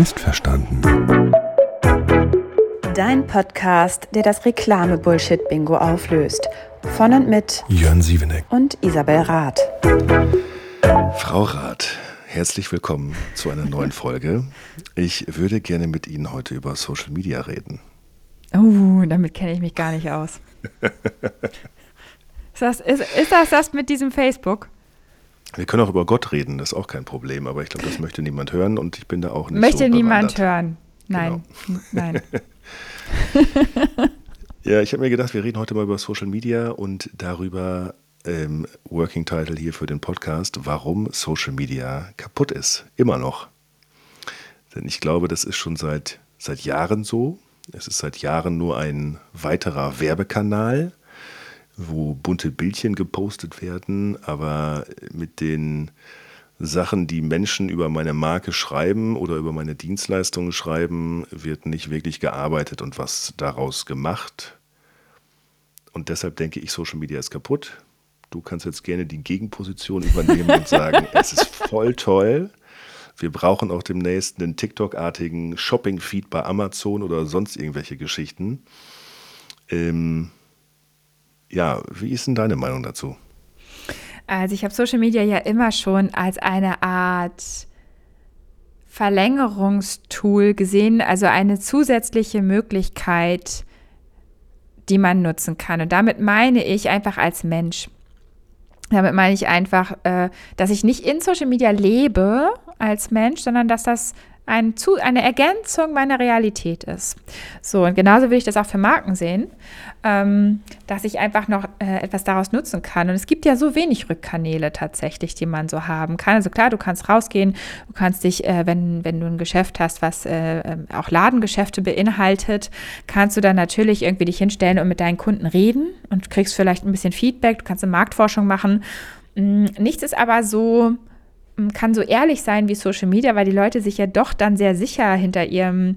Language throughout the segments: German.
Missverstanden. Dein Podcast, der das Reklame-Bullshit-Bingo auflöst. Von und mit Jörn Sieveneck und Isabel Rath. Frau Rath, herzlich willkommen zu einer neuen Folge. Ich würde gerne mit Ihnen heute über Social Media reden. Oh, damit kenne ich mich gar nicht aus. ist, das, ist, ist das das mit diesem Facebook? Wir können auch über Gott reden, das ist auch kein Problem, aber ich glaube, das möchte niemand hören und ich bin da auch nicht möchte so Möchte niemand hören. Nein, genau. nein. ja, ich habe mir gedacht, wir reden heute mal über Social Media und darüber, ähm, Working Title hier für den Podcast, warum Social Media kaputt ist. Immer noch. Denn ich glaube, das ist schon seit, seit Jahren so. Es ist seit Jahren nur ein weiterer Werbekanal wo bunte Bildchen gepostet werden, aber mit den Sachen, die Menschen über meine Marke schreiben oder über meine Dienstleistungen schreiben, wird nicht wirklich gearbeitet und was daraus gemacht. Und deshalb denke ich, Social Media ist kaputt. Du kannst jetzt gerne die Gegenposition übernehmen und sagen, es ist voll toll. Wir brauchen auch demnächst einen TikTok-artigen Shopping-Feed bei Amazon oder sonst irgendwelche Geschichten. Ähm, ja, wie ist denn deine Meinung dazu? Also ich habe Social Media ja immer schon als eine Art Verlängerungstool gesehen, also eine zusätzliche Möglichkeit, die man nutzen kann. Und damit meine ich einfach als Mensch. Damit meine ich einfach, äh, dass ich nicht in Social Media lebe als Mensch, sondern dass das ein, zu, eine Ergänzung meiner Realität ist. So, und genauso würde ich das auch für Marken sehen, ähm, dass ich einfach noch äh, etwas daraus nutzen kann. Und es gibt ja so wenig Rückkanäle tatsächlich, die man so haben kann. Also klar, du kannst rausgehen, du kannst dich, äh, wenn, wenn du ein Geschäft hast, was äh, ähm, auch Ladengeschäfte beinhaltet, kannst du dann natürlich irgendwie dich hinstellen und mit deinen Kunden reden und kriegst vielleicht ein bisschen Feedback, du kannst eine Marktforschung machen. Mm, nichts ist aber so kann so ehrlich sein wie Social Media, weil die Leute sich ja doch dann sehr sicher hinter ihrem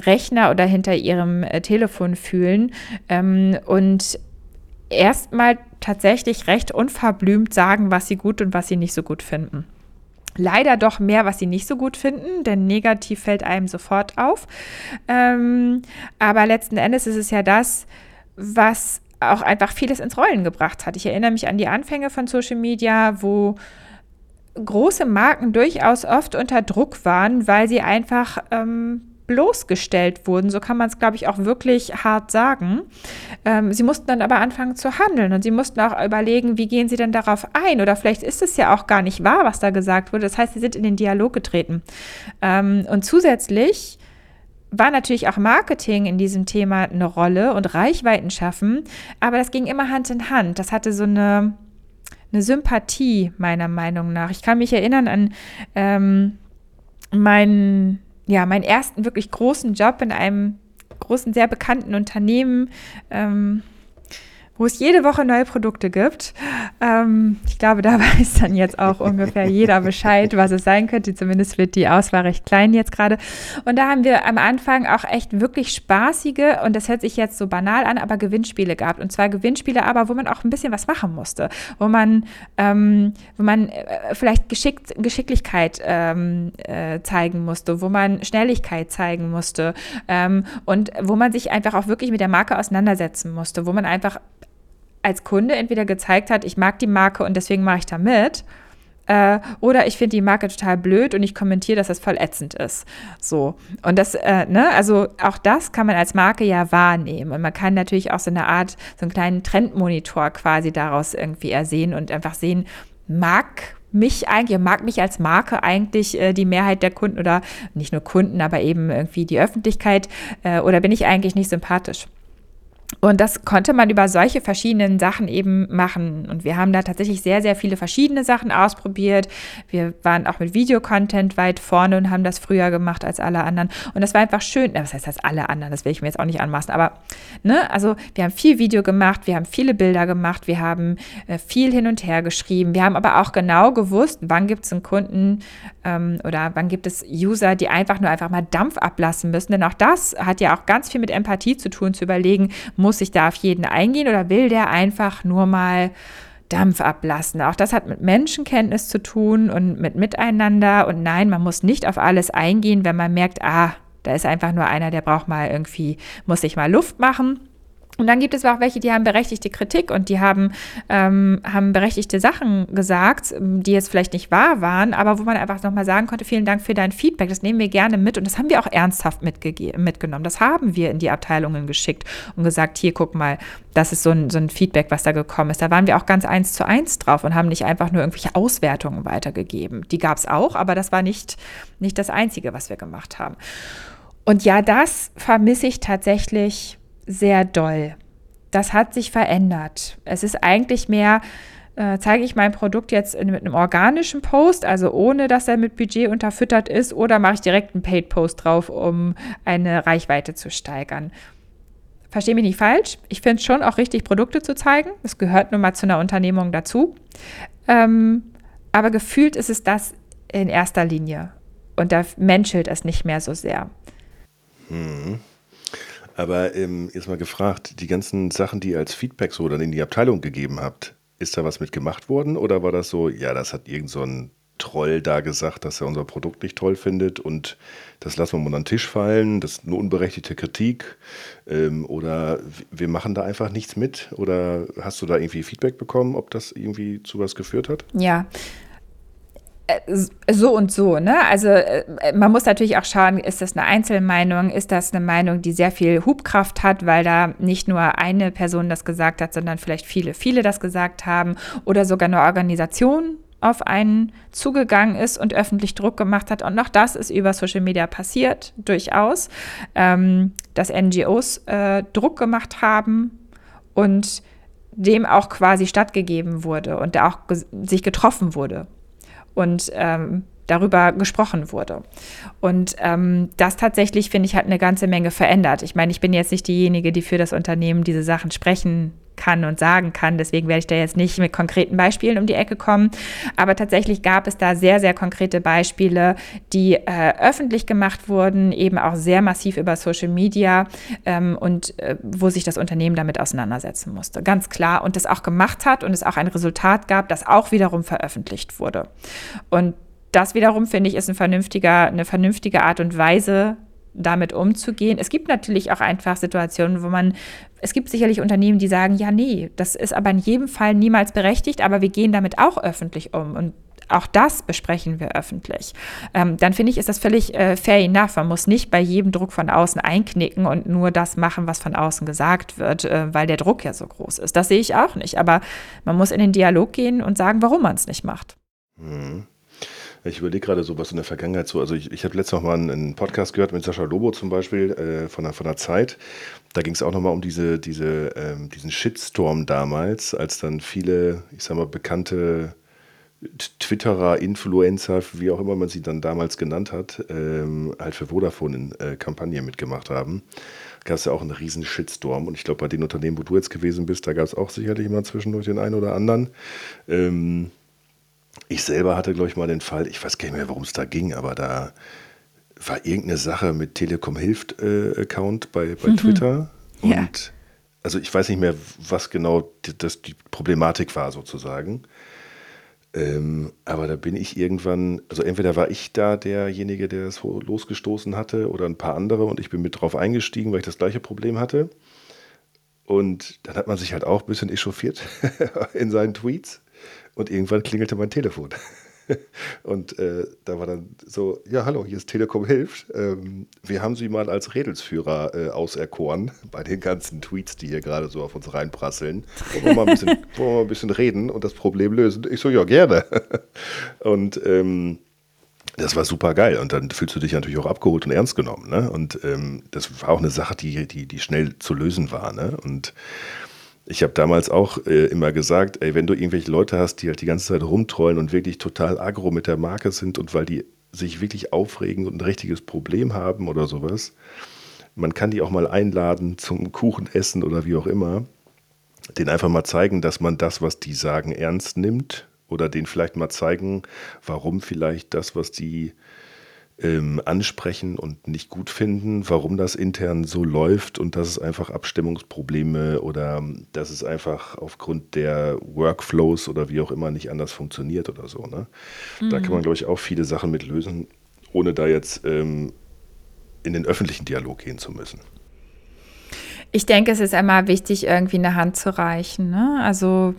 Rechner oder hinter ihrem äh, Telefon fühlen ähm, und erstmal tatsächlich recht unverblümt sagen, was sie gut und was sie nicht so gut finden. Leider doch mehr, was sie nicht so gut finden, denn negativ fällt einem sofort auf. Ähm, aber letzten Endes ist es ja das, was auch einfach vieles ins Rollen gebracht hat. Ich erinnere mich an die Anfänge von Social Media, wo große Marken durchaus oft unter Druck waren, weil sie einfach ähm, bloßgestellt wurden. So kann man es, glaube ich, auch wirklich hart sagen. Ähm, sie mussten dann aber anfangen zu handeln und sie mussten auch überlegen, wie gehen sie denn darauf ein? Oder vielleicht ist es ja auch gar nicht wahr, was da gesagt wurde. Das heißt, sie sind in den Dialog getreten. Ähm, und zusätzlich war natürlich auch Marketing in diesem Thema eine Rolle und Reichweiten schaffen, aber das ging immer Hand in Hand. Das hatte so eine eine Sympathie, meiner Meinung nach. Ich kann mich erinnern an ähm, meinen, ja, meinen ersten wirklich großen Job in einem großen, sehr bekannten Unternehmen. Ähm, wo es jede Woche neue Produkte gibt. Ähm, ich glaube, da weiß dann jetzt auch ungefähr jeder Bescheid, was es sein könnte. Zumindest wird die Auswahl recht klein jetzt gerade. Und da haben wir am Anfang auch echt wirklich spaßige, und das hört sich jetzt so banal an, aber Gewinnspiele gehabt. Und zwar Gewinnspiele, aber wo man auch ein bisschen was machen musste. Wo man, ähm, wo man äh, vielleicht Geschickt, Geschicklichkeit ähm, äh, zeigen musste, wo man Schnelligkeit zeigen musste ähm, und wo man sich einfach auch wirklich mit der Marke auseinandersetzen musste, wo man einfach als Kunde entweder gezeigt hat, ich mag die Marke und deswegen mache ich da mit. Äh, oder ich finde die Marke total blöd und ich kommentiere, dass das voll ätzend ist. So. Und das, äh, ne, also auch das kann man als Marke ja wahrnehmen. Und man kann natürlich auch so eine Art, so einen kleinen Trendmonitor quasi daraus irgendwie ersehen und einfach sehen, mag mich eigentlich, mag mich als Marke eigentlich äh, die Mehrheit der Kunden oder nicht nur Kunden, aber eben irgendwie die Öffentlichkeit äh, oder bin ich eigentlich nicht sympathisch? Und das konnte man über solche verschiedenen Sachen eben machen. Und wir haben da tatsächlich sehr, sehr viele verschiedene Sachen ausprobiert. Wir waren auch mit Videocontent weit vorne und haben das früher gemacht als alle anderen. Und das war einfach schön. Was heißt das alle anderen? Das will ich mir jetzt auch nicht anmaßen. Aber, ne, also wir haben viel Video gemacht, wir haben viele Bilder gemacht, wir haben äh, viel hin und her geschrieben. Wir haben aber auch genau gewusst, wann gibt es einen Kunden ähm, oder wann gibt es User, die einfach nur einfach mal Dampf ablassen müssen. Denn auch das hat ja auch ganz viel mit Empathie zu tun, zu überlegen, muss ich da auf jeden eingehen oder will der einfach nur mal Dampf ablassen. Auch das hat mit Menschenkenntnis zu tun und mit Miteinander. Und nein, man muss nicht auf alles eingehen, wenn man merkt, ah, da ist einfach nur einer, der braucht mal irgendwie, muss sich mal Luft machen. Und dann gibt es auch welche, die haben berechtigte Kritik und die haben, ähm, haben berechtigte Sachen gesagt, die jetzt vielleicht nicht wahr waren, aber wo man einfach nochmal sagen konnte, vielen Dank für dein Feedback, das nehmen wir gerne mit und das haben wir auch ernsthaft mitgenommen. Das haben wir in die Abteilungen geschickt und gesagt, hier guck mal, das ist so ein, so ein Feedback, was da gekommen ist. Da waren wir auch ganz eins zu eins drauf und haben nicht einfach nur irgendwelche Auswertungen weitergegeben. Die gab es auch, aber das war nicht, nicht das Einzige, was wir gemacht haben. Und ja, das vermisse ich tatsächlich sehr doll. Das hat sich verändert. Es ist eigentlich mehr, äh, zeige ich mein Produkt jetzt in, mit einem organischen Post, also ohne dass er mit Budget unterfüttert ist, oder mache ich direkt einen Paid-Post drauf, um eine Reichweite zu steigern. Verstehe mich nicht falsch. Ich finde es schon auch richtig, Produkte zu zeigen. Das gehört nun mal zu einer Unternehmung dazu. Ähm, aber gefühlt ist es das in erster Linie. Und da menschelt es nicht mehr so sehr. Hm. Aber ähm, jetzt mal gefragt, die ganzen Sachen, die ihr als Feedback so dann in die Abteilung gegeben habt, ist da was mit gemacht worden oder war das so, ja, das hat irgend so ein Troll da gesagt, dass er unser Produkt nicht toll findet und das lassen wir mal unter den Tisch fallen, das ist eine unberechtigte Kritik ähm, oder wir machen da einfach nichts mit oder hast du da irgendwie Feedback bekommen, ob das irgendwie zu was geführt hat? Ja, so und so, ne? Also äh, man muss natürlich auch schauen, ist das eine Einzelmeinung, ist das eine Meinung, die sehr viel Hubkraft hat, weil da nicht nur eine Person das gesagt hat, sondern vielleicht viele, viele das gesagt haben oder sogar eine Organisation auf einen zugegangen ist und öffentlich Druck gemacht hat. Und noch das ist über Social Media passiert, durchaus, ähm, dass NGOs äh, Druck gemacht haben und dem auch quasi stattgegeben wurde und auch sich getroffen wurde und ähm, darüber gesprochen wurde. Und ähm, das tatsächlich, finde ich, hat eine ganze Menge verändert. Ich meine, ich bin jetzt nicht diejenige, die für das Unternehmen diese Sachen sprechen kann und sagen kann. Deswegen werde ich da jetzt nicht mit konkreten Beispielen um die Ecke kommen. Aber tatsächlich gab es da sehr, sehr konkrete Beispiele, die äh, öffentlich gemacht wurden, eben auch sehr massiv über Social Media ähm, und äh, wo sich das Unternehmen damit auseinandersetzen musste. Ganz klar. Und das auch gemacht hat und es auch ein Resultat gab, das auch wiederum veröffentlicht wurde. Und das wiederum, finde ich, ist ein vernünftiger, eine vernünftige Art und Weise, damit umzugehen. Es gibt natürlich auch einfach Situationen, wo man, es gibt sicherlich Unternehmen, die sagen, ja, nee, das ist aber in jedem Fall niemals berechtigt, aber wir gehen damit auch öffentlich um und auch das besprechen wir öffentlich. Ähm, dann finde ich, ist das völlig äh, fair enough. Man muss nicht bei jedem Druck von außen einknicken und nur das machen, was von außen gesagt wird, äh, weil der Druck ja so groß ist. Das sehe ich auch nicht. Aber man muss in den Dialog gehen und sagen, warum man es nicht macht. Mhm. Ich überlege gerade so, was in der Vergangenheit so, also ich, ich habe letztes noch mal einen, Podcast gehört mit Sascha Lobo zum Beispiel äh, von, der, von der Zeit. Da ging es auch nochmal um diese, diese, ähm, diesen Shitstorm damals, als dann viele, ich sag mal, bekannte Twitterer, Influencer, wie auch immer man sie dann damals genannt hat, ähm, halt für Vodafone in äh, Kampagne mitgemacht haben. Gab es ja auch einen riesen Shitstorm. Und ich glaube, bei den Unternehmen, wo du jetzt gewesen bist, da gab es auch sicherlich immer zwischendurch den einen oder anderen. Ähm, ich selber hatte, glaube ich, mal den Fall, ich weiß gar nicht mehr, worum es da ging, aber da war irgendeine Sache mit Telekom Hilft äh, Account bei, bei mhm. Twitter. Und ja. also ich weiß nicht mehr, was genau die, das, die Problematik war, sozusagen. Ähm, aber da bin ich irgendwann, also entweder war ich da derjenige, der es losgestoßen hatte, oder ein paar andere und ich bin mit drauf eingestiegen, weil ich das gleiche Problem hatte. Und dann hat man sich halt auch ein bisschen echauffiert in seinen Tweets. Und irgendwann klingelte mein Telefon. Und äh, da war dann so, ja, hallo, hier ist Telekom Hilft. Ähm, wir haben Sie mal als Redelsführer äh, auserkoren bei den ganzen Tweets, die hier gerade so auf uns reinprasseln. Wollen wir, mal ein bisschen, wollen wir mal ein bisschen reden und das Problem lösen? Ich so, ja, gerne. Und ähm, das war super geil. Und dann fühlst du dich natürlich auch abgeholt und ernst genommen. Ne? Und ähm, das war auch eine Sache, die, die, die schnell zu lösen war. Ne? Und ich habe damals auch äh, immer gesagt, ey, wenn du irgendwelche Leute hast, die halt die ganze Zeit rumtrollen und wirklich total aggro mit der Marke sind und weil die sich wirklich aufregen und ein richtiges Problem haben oder sowas, man kann die auch mal einladen zum Kuchenessen oder wie auch immer, den einfach mal zeigen, dass man das, was die sagen, ernst nimmt oder denen vielleicht mal zeigen, warum vielleicht das, was die ähm, ansprechen und nicht gut finden, warum das intern so läuft und dass es einfach Abstimmungsprobleme oder dass es einfach aufgrund der Workflows oder wie auch immer nicht anders funktioniert oder so. Ne? Mhm. Da kann man, glaube ich, auch viele Sachen mit lösen, ohne da jetzt ähm, in den öffentlichen Dialog gehen zu müssen. Ich denke, es ist immer wichtig, irgendwie eine Hand zu reichen. Ne? Also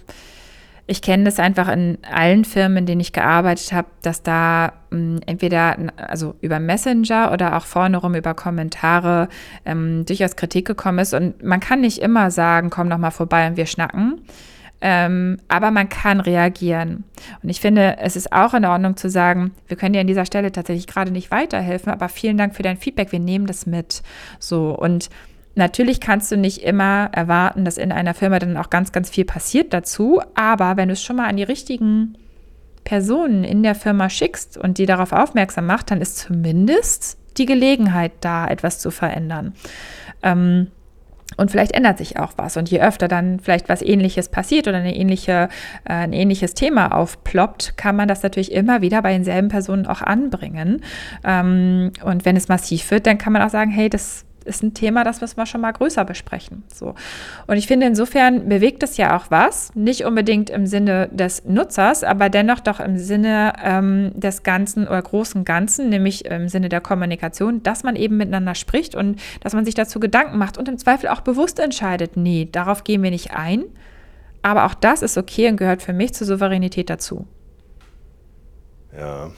ich kenne das einfach in allen Firmen, in denen ich gearbeitet habe, dass da mh, hm, entweder also über Messenger oder auch vorne rum über Kommentare ähm, durchaus Kritik gekommen ist. Und man kann nicht immer sagen, komm doch mal vorbei und wir schnacken. Ähm, aber man kann reagieren. Und ich finde, es ist auch in Ordnung zu sagen, wir können dir an dieser Stelle tatsächlich gerade nicht weiterhelfen, aber vielen Dank für dein Feedback, wir nehmen das mit. So und Natürlich kannst du nicht immer erwarten, dass in einer Firma dann auch ganz, ganz viel passiert dazu, aber wenn du es schon mal an die richtigen Personen in der Firma schickst und die darauf aufmerksam macht, dann ist zumindest die Gelegenheit da, etwas zu verändern. Ähm, und vielleicht ändert sich auch was. Und je öfter dann vielleicht was Ähnliches passiert oder eine ähnliche, äh, ein ähnliches Thema aufploppt, kann man das natürlich immer wieder bei denselben Personen auch anbringen. Ähm, und wenn es massiv wird, dann kann man auch sagen, hey, das ist ein Thema, das müssen wir schon mal größer besprechen. So. Und ich finde, insofern bewegt es ja auch was, nicht unbedingt im Sinne des Nutzers, aber dennoch doch im Sinne ähm, des Ganzen oder großen Ganzen, nämlich im Sinne der Kommunikation, dass man eben miteinander spricht und dass man sich dazu Gedanken macht und im Zweifel auch bewusst entscheidet, nee, darauf gehen wir nicht ein. Aber auch das ist okay und gehört für mich zur Souveränität dazu. Ja,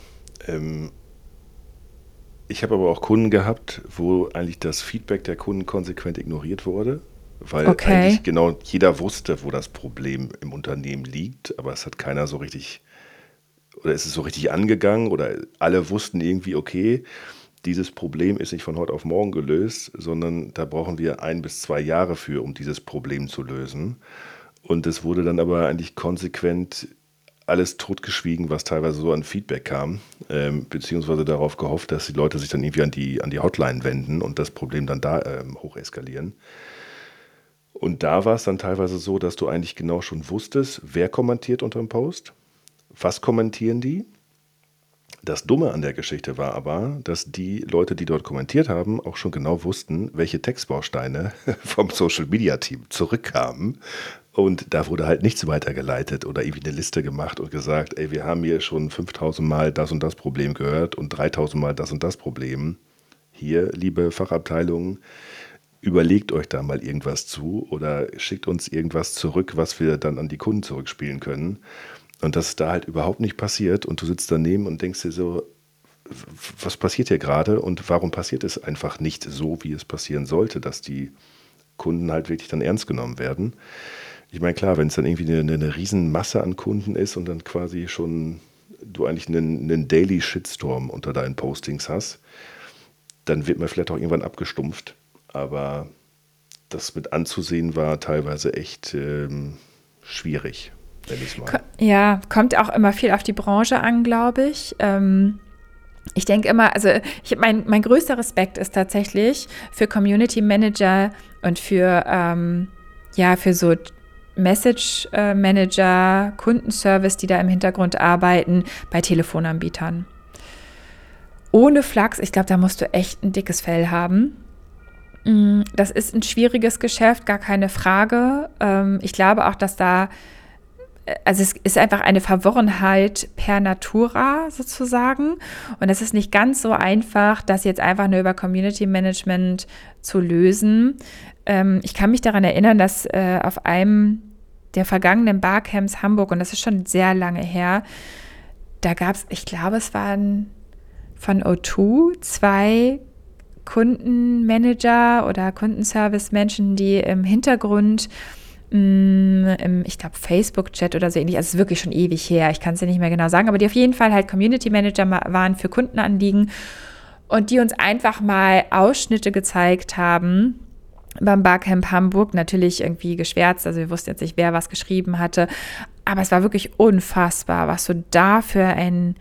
ähm, ich habe aber auch Kunden gehabt, wo eigentlich das Feedback der Kunden konsequent ignoriert wurde, weil okay. eigentlich genau jeder wusste, wo das Problem im Unternehmen liegt, aber es hat keiner so richtig oder ist es so richtig angegangen oder alle wussten irgendwie, okay, dieses Problem ist nicht von heute auf morgen gelöst, sondern da brauchen wir ein bis zwei Jahre für, um dieses Problem zu lösen. Und es wurde dann aber eigentlich konsequent alles totgeschwiegen, was teilweise so an Feedback kam, ähm, beziehungsweise darauf gehofft, dass die Leute sich dann irgendwie an die, an die Hotline wenden und das Problem dann da ähm, hoch eskalieren. Und da war es dann teilweise so, dass du eigentlich genau schon wusstest, wer kommentiert unter dem Post, was kommentieren die. Das Dumme an der Geschichte war aber, dass die Leute, die dort kommentiert haben, auch schon genau wussten, welche Textbausteine vom Social Media Team zurückkamen und da wurde halt nichts weitergeleitet oder irgendwie eine Liste gemacht und gesagt, ey, wir haben hier schon 5000 Mal das und das Problem gehört und 3000 Mal das und das Problem. Hier, liebe Fachabteilungen, überlegt euch da mal irgendwas zu oder schickt uns irgendwas zurück, was wir dann an die Kunden zurückspielen können. Und das ist da halt überhaupt nicht passiert und du sitzt daneben und denkst dir so, was passiert hier gerade und warum passiert es einfach nicht so, wie es passieren sollte, dass die Kunden halt wirklich dann ernst genommen werden ich meine, klar, wenn es dann irgendwie eine, eine Riesenmasse an Kunden ist und dann quasi schon du eigentlich einen, einen Daily Shitstorm unter deinen Postings hast, dann wird man vielleicht auch irgendwann abgestumpft. Aber das mit anzusehen war teilweise echt ähm, schwierig, wenn ich mal. Ja, kommt auch immer viel auf die Branche an, glaube ich. Ähm ich denke immer, also ich, mein, mein größter Respekt ist tatsächlich für Community Manager und für, ähm, ja, für so Message äh, Manager, Kundenservice, die da im Hintergrund arbeiten, bei Telefonanbietern. Ohne Flachs, ich glaube, da musst du echt ein dickes Fell haben. Mm, das ist ein schwieriges Geschäft, gar keine Frage. Ähm, ich glaube auch, dass da, äh, also es ist einfach eine Verworrenheit per Natura sozusagen. Und es ist nicht ganz so einfach, das jetzt einfach nur über Community Management zu lösen. Ähm, ich kann mich daran erinnern, dass äh, auf einem der vergangenen Barcamps Hamburg, und das ist schon sehr lange her, da gab es, ich glaube, es waren von O2 zwei Kundenmanager oder Kundenservice-Menschen, die im Hintergrund mm, im, ich glaube, Facebook-Chat oder so ähnlich, also es ist wirklich schon ewig her, ich kann es ja nicht mehr genau sagen, aber die auf jeden Fall halt Community Manager waren für Kundenanliegen und die uns einfach mal Ausschnitte gezeigt haben beim Barcamp Hamburg natürlich irgendwie geschwärzt. Also wir wussten jetzt nicht, wer was geschrieben hatte. Aber es war wirklich unfassbar, was du da für ein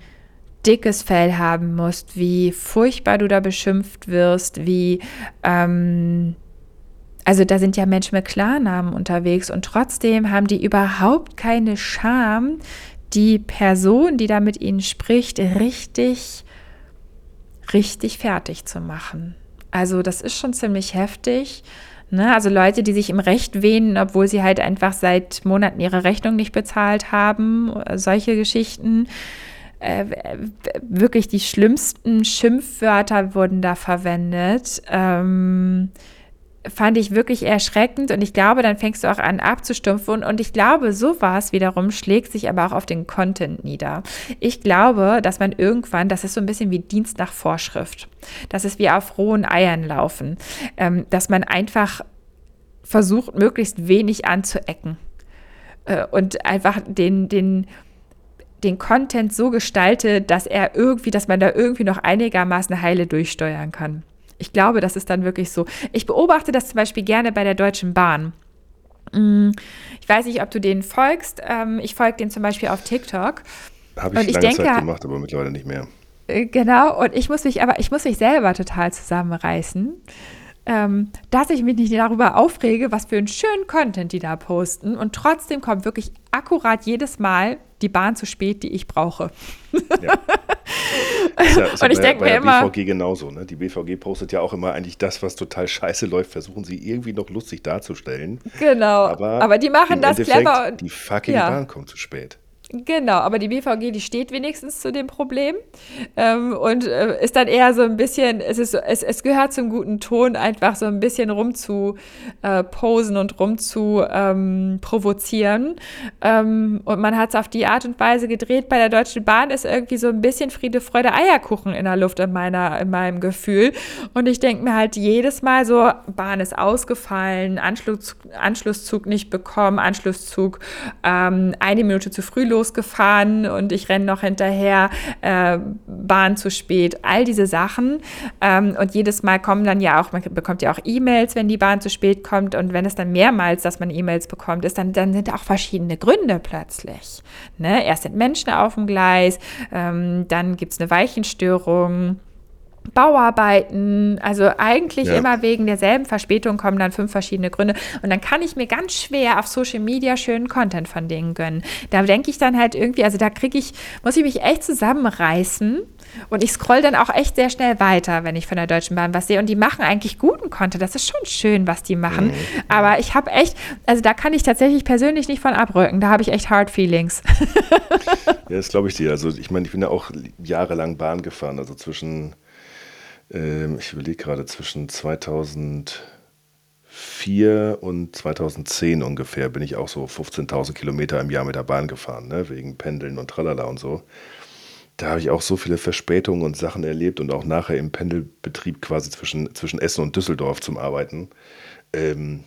dickes Fell haben musst, wie furchtbar du da beschimpft wirst, wie, ähm, also da sind ja Menschen mit Klarnamen unterwegs und trotzdem haben die überhaupt keine Scham, die Person, die da mit ihnen spricht, richtig richtig fertig zu machen. Also das ist schon ziemlich heftig. Ne? Also Leute, die sich im Recht wehnen, obwohl sie halt einfach seit Monaten ihre Rechnung nicht bezahlt haben, solche Geschichten. Äh, wirklich die schlimmsten Schimpfwörter wurden da verwendet. Ähm, fand ich wirklich erschreckend und ich glaube, dann fängst du auch an abzustumpfen und ich glaube, sowas wiederum schlägt sich aber auch auf den Content nieder. Ich glaube, dass man irgendwann, das ist so ein bisschen wie Dienst nach Vorschrift, das ist wie auf rohen Eiern laufen, ähm, dass man einfach versucht, möglichst wenig anzuecken äh, und einfach den, den, den Content so gestaltet, dass er irgendwie, dass man da irgendwie noch einigermaßen heile durchsteuern kann. Ich glaube, das ist dann wirklich so. Ich beobachte das zum Beispiel gerne bei der Deutschen Bahn. Mm, ich weiß nicht, ob du denen folgst. Ähm, ich folge denen zum Beispiel auf TikTok. Habe ich, und lange denke, Zeit gemacht, aber mittlerweile nicht mehr. Äh, genau, und ich muss mich aber, ich muss mich selber total zusammenreißen, ähm, dass ich mich nicht darüber aufrege, was für einen schönen Content die da posten. Und trotzdem kommt wirklich akkurat jedes Mal die Bahn zu spät, die ich brauche. Ja. Ist ja, ist und ich denke mir immer. BVG genauso. Ne? Die BVG postet ja auch immer eigentlich das, was total scheiße läuft, versuchen sie irgendwie noch lustig darzustellen. Genau. Aber, aber die machen das Endeffekt, clever. Die fucking ja. Bahn kommt zu spät. Genau, aber die BVG, die steht wenigstens zu dem Problem ähm, und äh, ist dann eher so ein bisschen, es, ist, es, es gehört zum guten Ton, einfach so ein bisschen rum zu äh, posen und rum zu ähm, provozieren. Ähm, und man hat es auf die Art und Weise gedreht. Bei der Deutschen Bahn ist irgendwie so ein bisschen Friede, Freude, Eierkuchen in der Luft in, meiner, in meinem Gefühl. Und ich denke mir halt jedes Mal so, Bahn ist ausgefallen, Anschluss, Anschlusszug nicht bekommen, Anschlusszug ähm, eine Minute zu früh los losgefahren und ich renne noch hinterher, äh, Bahn zu spät, all diese Sachen. Ähm, und jedes Mal kommen dann ja auch, man bekommt ja auch E-Mails, wenn die Bahn zu spät kommt. Und wenn es dann mehrmals, dass man E-Mails bekommt, ist, dann, dann sind auch verschiedene Gründe plötzlich. Ne? Erst sind Menschen auf dem Gleis, ähm, dann gibt es eine Weichenstörung. Bauarbeiten, also eigentlich ja. immer wegen derselben Verspätung kommen dann fünf verschiedene Gründe und dann kann ich mir ganz schwer auf Social Media schönen Content von denen gönnen. Da denke ich dann halt irgendwie, also da kriege ich, muss ich mich echt zusammenreißen und ich scroll dann auch echt sehr schnell weiter, wenn ich von der Deutschen Bahn was sehe und die machen eigentlich guten Content, das ist schon schön, was die machen, mhm. aber ich habe echt, also da kann ich tatsächlich persönlich nicht von abrücken, da habe ich echt Hard Feelings. ja, das glaube ich dir, also ich meine, ich bin ja auch jahrelang Bahn gefahren, also zwischen ähm, ich überlege gerade zwischen 2004 und 2010 ungefähr bin ich auch so 15.000 Kilometer im Jahr mit der Bahn gefahren, ne? wegen Pendeln und Tralala und so. Da habe ich auch so viele Verspätungen und Sachen erlebt und auch nachher im Pendelbetrieb quasi zwischen, zwischen Essen und Düsseldorf zum Arbeiten. Ähm,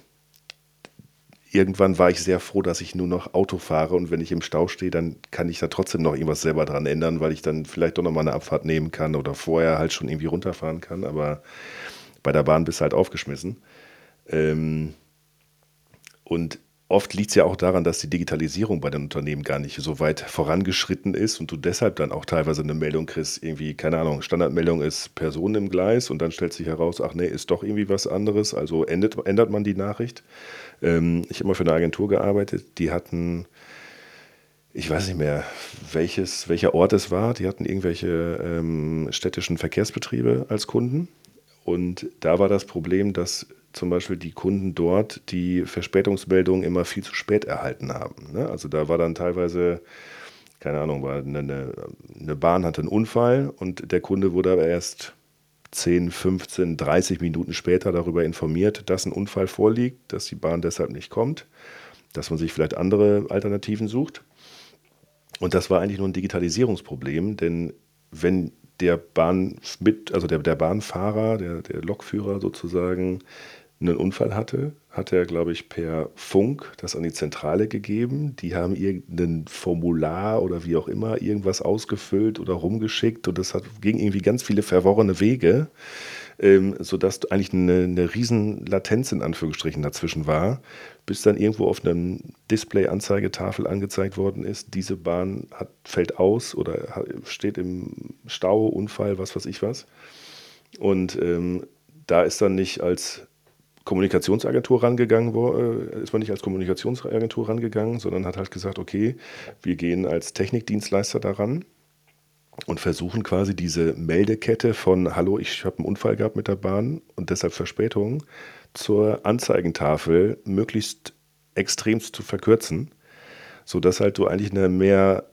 irgendwann war ich sehr froh, dass ich nur noch Auto fahre und wenn ich im Stau stehe, dann kann ich da trotzdem noch irgendwas selber dran ändern, weil ich dann vielleicht doch noch mal eine Abfahrt nehmen kann oder vorher halt schon irgendwie runterfahren kann. Aber bei der Bahn bist du halt aufgeschmissen. Ähm, und oft liegt es ja auch daran, dass die Digitalisierung bei den Unternehmen gar nicht so weit vorangeschritten ist und du deshalb dann auch teilweise eine Meldung kriegst, irgendwie, keine Ahnung, Standardmeldung ist Person im Gleis und dann stellt sich heraus, ach nee, ist doch irgendwie was anderes, also ändert, ändert man die Nachricht. Ähm, ich habe mal für eine Agentur gearbeitet, die hatten, ich weiß nicht mehr, welches, welcher Ort es war, die hatten irgendwelche ähm, städtischen Verkehrsbetriebe als Kunden und da war das Problem, dass zum Beispiel die Kunden dort die Verspätungsmeldungen immer viel zu spät erhalten haben. Ne? Also da war dann teilweise, keine Ahnung, war eine, eine, Bahn hatte einen Unfall und der Kunde wurde aber erst 10, 15, 30 Minuten später darüber informiert, dass ein Unfall vorliegt, dass die Bahn deshalb nicht kommt, dass man sich vielleicht andere Alternativen sucht. Und das war eigentlich nur ein Digitalisierungsproblem, denn wenn der Bahn mit, also der, der Bahnfahrer, der, der Lokführer sozusagen einen Unfall hatte, hat er, glaube ich, per Funk das an die Zentrale gegeben. Die haben irgendein Formular oder wie auch immer irgendwas ausgefüllt oder rumgeschickt und das hat, ging irgendwie ganz viele verworrene Wege, ähm, sodass eigentlich eine, eine riesen Latenz in Anführungsstrichen dazwischen war, bis dann irgendwo auf einem Display-Anzeigetafel angezeigt worden ist, diese Bahn hat, fällt aus oder steht im Stau, Unfall, was weiß ich was. Und ähm, da ist dann nicht als Kommunikationsagentur rangegangen, äh, ist man nicht als Kommunikationsagentur rangegangen, sondern hat halt gesagt, okay, wir gehen als Technikdienstleister daran und versuchen quasi diese Meldekette von Hallo, ich habe einen Unfall gehabt mit der Bahn und deshalb Verspätung zur Anzeigentafel möglichst extremst zu verkürzen, sodass halt du eigentlich eine mehr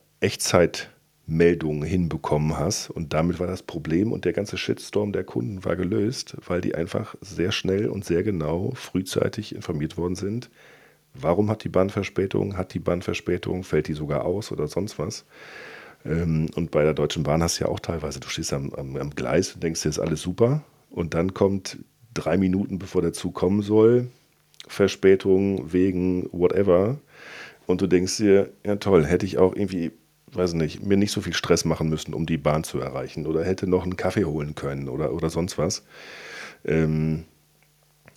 Echtzeitmeldung hinbekommen hast und damit war das Problem und der ganze Shitstorm der Kunden war gelöst, weil die einfach sehr schnell und sehr genau frühzeitig informiert worden sind, warum hat die Bahn Verspätung, hat die Bahn Verspätung, fällt die sogar aus oder sonst was. Ähm, und bei der Deutschen Bahn hast du ja auch teilweise, du stehst am, am, am Gleis und denkst, dir ist alles super. Und dann kommt drei Minuten, bevor der Zug kommen soll, Verspätung wegen whatever. Und du denkst dir, ja toll, hätte ich auch irgendwie, weiß nicht, mir nicht so viel Stress machen müssen, um die Bahn zu erreichen. Oder hätte noch einen Kaffee holen können oder, oder sonst was. Ähm,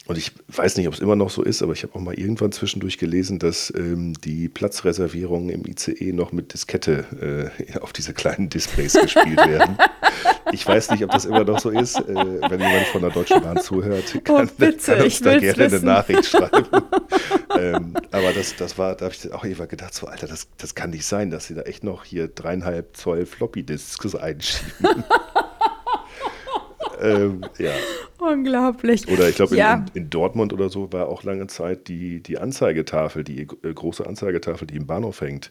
und ich weiß nicht, ob es immer noch so ist, aber ich habe auch mal irgendwann zwischendurch gelesen, dass ähm, die Platzreservierungen im ICE noch mit Diskette äh, auf diese kleinen Displays gespielt werden. Ich weiß nicht, ob das immer noch so ist. Äh, wenn jemand von der Deutschen Bahn zuhört, oh, kann, oh, bitte, kann uns da gerne wissen. eine Nachricht schreiben. ähm, aber das, das war, da habe ich auch immer gedacht, so Alter, das, das kann nicht sein, dass sie da echt noch hier dreieinhalb Zoll Floppy-Disks einschieben. ähm, ja. Unglaublich. Oder ich glaube, ja. in, in, Dortmund oder so war auch lange Zeit die, die Anzeigetafel, die äh, große Anzeigetafel, die im Bahnhof hängt.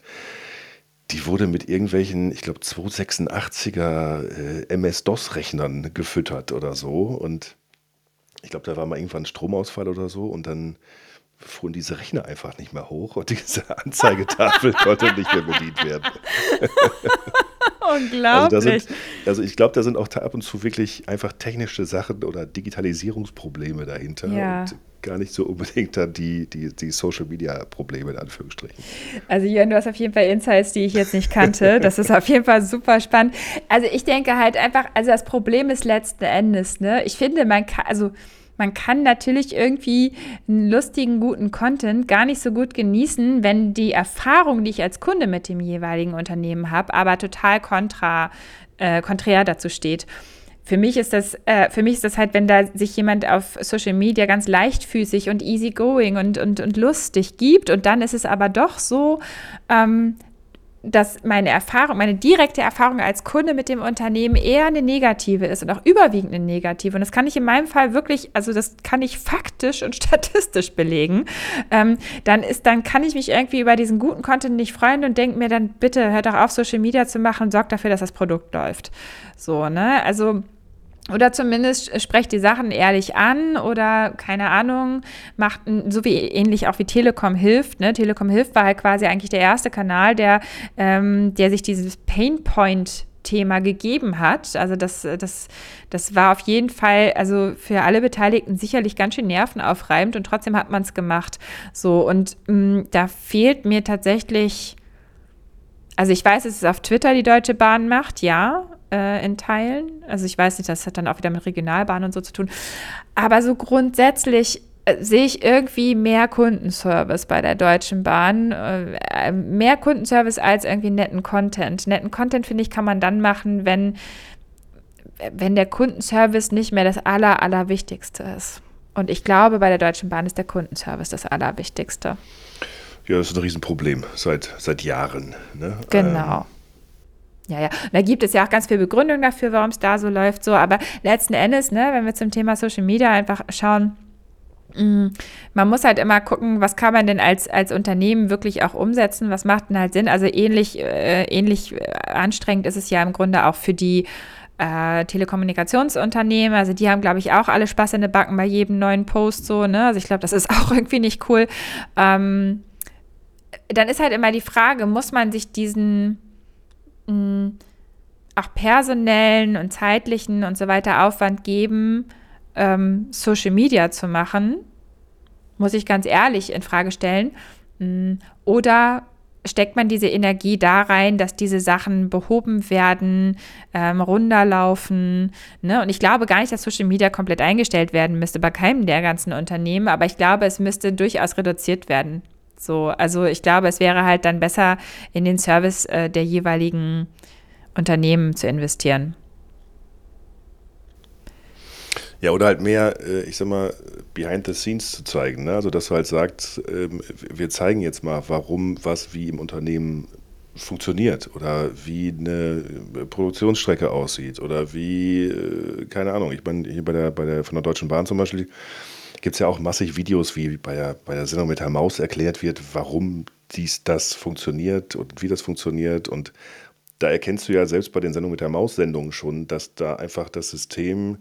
Die wurde mit irgendwelchen, ich glaube, 286er äh, MS-DOS-Rechnern gefüttert oder so. Und ich glaube, da war mal irgendwann ein Stromausfall oder so. Und dann fuhren diese Rechner einfach nicht mehr hoch und diese Anzeigetafel konnte nicht mehr bedient werden. Unglaublich. Also, sind, also ich glaube, da sind auch ab und zu wirklich einfach technische Sachen oder Digitalisierungsprobleme dahinter ja. und gar nicht so unbedingt dann die, die, die Social-Media-Probleme in Anführungsstrichen. Also Jörn, du hast auf jeden Fall Insights, die ich jetzt nicht kannte. Das ist auf jeden Fall super spannend. Also ich denke halt einfach, also das Problem ist letzten Endes, ne? Ich finde, man kann, also man kann natürlich irgendwie einen lustigen, guten Content gar nicht so gut genießen, wenn die Erfahrung, die ich als Kunde mit dem jeweiligen Unternehmen habe, aber total kontra, äh, konträr dazu steht. Für mich ist das, äh, für mich ist das halt, wenn da sich jemand auf Social Media ganz leichtfüßig und easygoing und, und, und lustig gibt und dann ist es aber doch so, ähm, dass meine Erfahrung, meine direkte Erfahrung als Kunde mit dem Unternehmen eher eine negative ist und auch überwiegend eine negative. Und das kann ich in meinem Fall wirklich, also das kann ich faktisch und statistisch belegen. Ähm, dann ist, dann kann ich mich irgendwie über diesen guten Content nicht freuen und denke mir dann, bitte hört doch auf, Social Media zu machen und sorgt dafür, dass das Produkt läuft. So, ne? Also oder zumindest sprecht die Sachen ehrlich an oder keine Ahnung, macht so wie ähnlich auch wie Telekom hilft. Ne? Telekom hilft war halt quasi eigentlich der erste Kanal, der, ähm, der sich dieses Painpoint Thema gegeben hat. Also das, das, das war auf jeden Fall, also für alle Beteiligten sicherlich ganz schön nervenaufreibend und trotzdem hat man es gemacht. So, und mh, mm, da fehlt mir tatsächlich, also ich weiß, dass es auf Twitter die Deutsche Bahn macht, ja, äh, in Teilen. Also ich weiß nicht, das hat dann auch wieder mit Regionalbahn und so zu tun. Aber so grundsätzlich äh, sehe ich irgendwie mehr Kundenservice bei der Deutschen Bahn. Äh, mehr Kundenservice als irgendwie netten Content. Netten Content, finde ich, kann man dann machen, wenn, wenn der Kundenservice nicht mehr das Aller, Allerwichtigste ist. Und ich glaube, bei der Deutschen Bahn ist der Kundenservice das Allerwichtigste. Ja, das ist ein Riesenproblem seit, seit Jahren. Ne? Genau. Ähm ja, ja. da gibt es ja auch ganz viel Begründung dafür, warum es da so läuft. So, aber letzten Endes, ne, wenn wir zum Thema Social Media einfach schauen, mm, man muss halt immer gucken, was kann man denn als, als Unternehmen wirklich auch umsetzen, was macht denn halt Sinn. Also ähnlich, äh, ähnlich äh, anstrengend ist es ja im Grunde auch für die äh, Telekommunikationsunternehmen. Also die haben, glaube ich, auch alle Spaß in den Backen bei jedem neuen Post so. Ne? Also ich glaube, das ist auch irgendwie nicht cool. Ähm, dann ist halt immer die Frage, muss man sich diesen auch personellen und zeitlichen und so weiter Aufwand geben, ähm, Social Media zu machen, muss ich ganz ehrlich in Frage stellen. Oder steckt man diese Energie da rein, dass diese Sachen behoben werden, ähm, runterlaufen. Ne? Und ich glaube gar nicht, dass Social Media komplett eingestellt werden müsste bei keinem der ganzen Unternehmen, aber ich glaube, es müsste durchaus reduziert werden. So, also ich glaube, es wäre halt dann besser, in den Service äh, der jeweiligen Unternehmen zu investieren. Ja, oder halt mehr, äh, ich sag mal, behind the scenes zu zeigen. Ne? Also, dass du halt sagst, ähm, wir zeigen jetzt mal, warum was wie im Unternehmen funktioniert oder wie eine Produktionsstrecke aussieht oder wie, äh, keine Ahnung, ich meine, hier bei der, bei der, von der Deutschen Bahn zum Beispiel gibt es ja auch massig Videos, wie bei der, bei der Sendung mit Herr Maus erklärt wird, warum dies, das funktioniert und wie das funktioniert und da erkennst du ja selbst bei den Sendungen mit der Maus-Sendungen schon, dass da einfach das System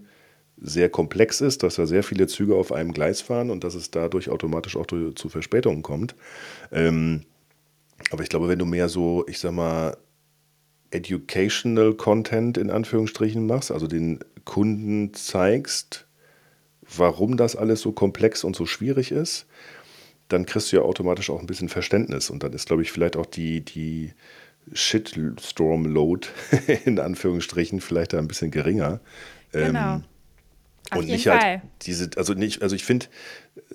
sehr komplex ist, dass da sehr viele Züge auf einem Gleis fahren und dass es dadurch automatisch auch zu Verspätungen kommt. Ähm, aber ich glaube, wenn du mehr so, ich sag mal, educational Content in Anführungsstrichen machst, also den Kunden zeigst, warum das alles so komplex und so schwierig ist, dann kriegst du ja automatisch auch ein bisschen Verständnis. Und dann ist, glaube ich, vielleicht auch die, die Shitstorm-Load in Anführungsstrichen vielleicht da ein bisschen geringer. Genau. Ähm, und nicht halt Fall. halt diese, also nicht, also ich finde,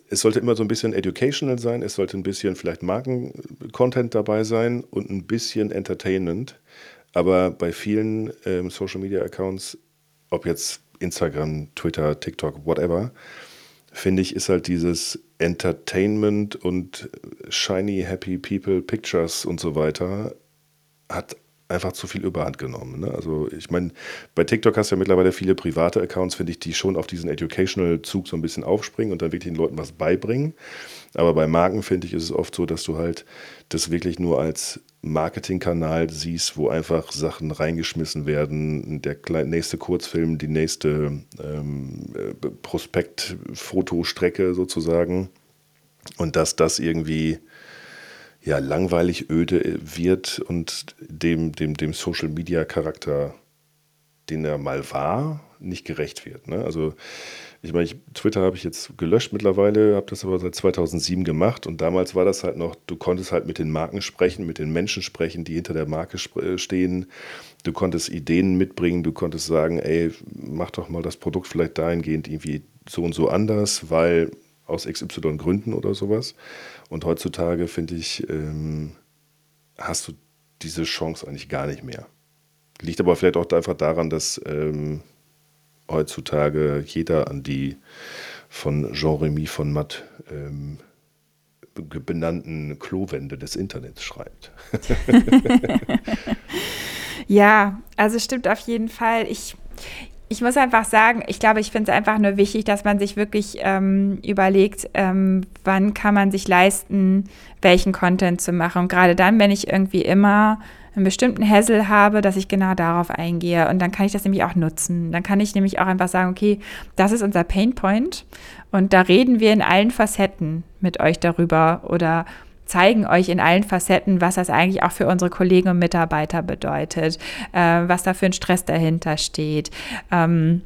es sollte immer so ein bisschen educational sein, es sollte ein bisschen vielleicht Marken-Content dabei sein und ein bisschen Entertainment. Aber bei vielen ähm, Social Media Accounts, ob jetzt Instagram, Twitter, TikTok, whatever, finde ich, ist halt dieses Entertainment und shiny, happy people, Pictures und so weiter, hat einfach zu viel Überhand genommen. Ne? Also ich meine, bei TikTok hast du ja mittlerweile viele private Accounts, finde ich, die schon auf diesen Educational-Zug so ein bisschen aufspringen und dann wirklich den Leuten was beibringen. Aber bei Marken, finde ich, ist es oft so, dass du halt das wirklich nur als Marketingkanal siehst, wo einfach Sachen reingeschmissen werden. Der nächste Kurzfilm, die nächste ähm, äh, Prospekt-Fotostrecke sozusagen. Und dass das irgendwie ja, langweilig, öde wird und dem, dem, dem Social Media Charakter, den er mal war, nicht gerecht wird. Ne? Also, ich meine, ich, Twitter habe ich jetzt gelöscht mittlerweile, habe das aber seit 2007 gemacht und damals war das halt noch, du konntest halt mit den Marken sprechen, mit den Menschen sprechen, die hinter der Marke äh, stehen. Du konntest Ideen mitbringen, du konntest sagen, ey, mach doch mal das Produkt vielleicht dahingehend irgendwie so und so anders, weil aus XY Gründen oder sowas. Und heutzutage, finde ich, ähm, hast du diese Chance eigentlich gar nicht mehr. Liegt aber vielleicht auch einfach daran, dass ähm, heutzutage jeder an die von Jean-Remy von Matt ähm, benannten Klowände des Internets schreibt. ja, also stimmt auf jeden Fall. Ich, ich muss einfach sagen, ich glaube, ich finde es einfach nur wichtig, dass man sich wirklich ähm, überlegt, ähm, wann kann man sich leisten, welchen Content zu machen. Und gerade dann, wenn ich irgendwie immer einen bestimmten Hassel habe, dass ich genau darauf eingehe. Und dann kann ich das nämlich auch nutzen. Dann kann ich nämlich auch einfach sagen, okay, das ist unser Painpoint. Und da reden wir in allen Facetten mit euch darüber oder zeigen euch in allen Facetten, was das eigentlich auch für unsere Kollegen und Mitarbeiter bedeutet, äh, was da für ein Stress dahinter steht. Ähm,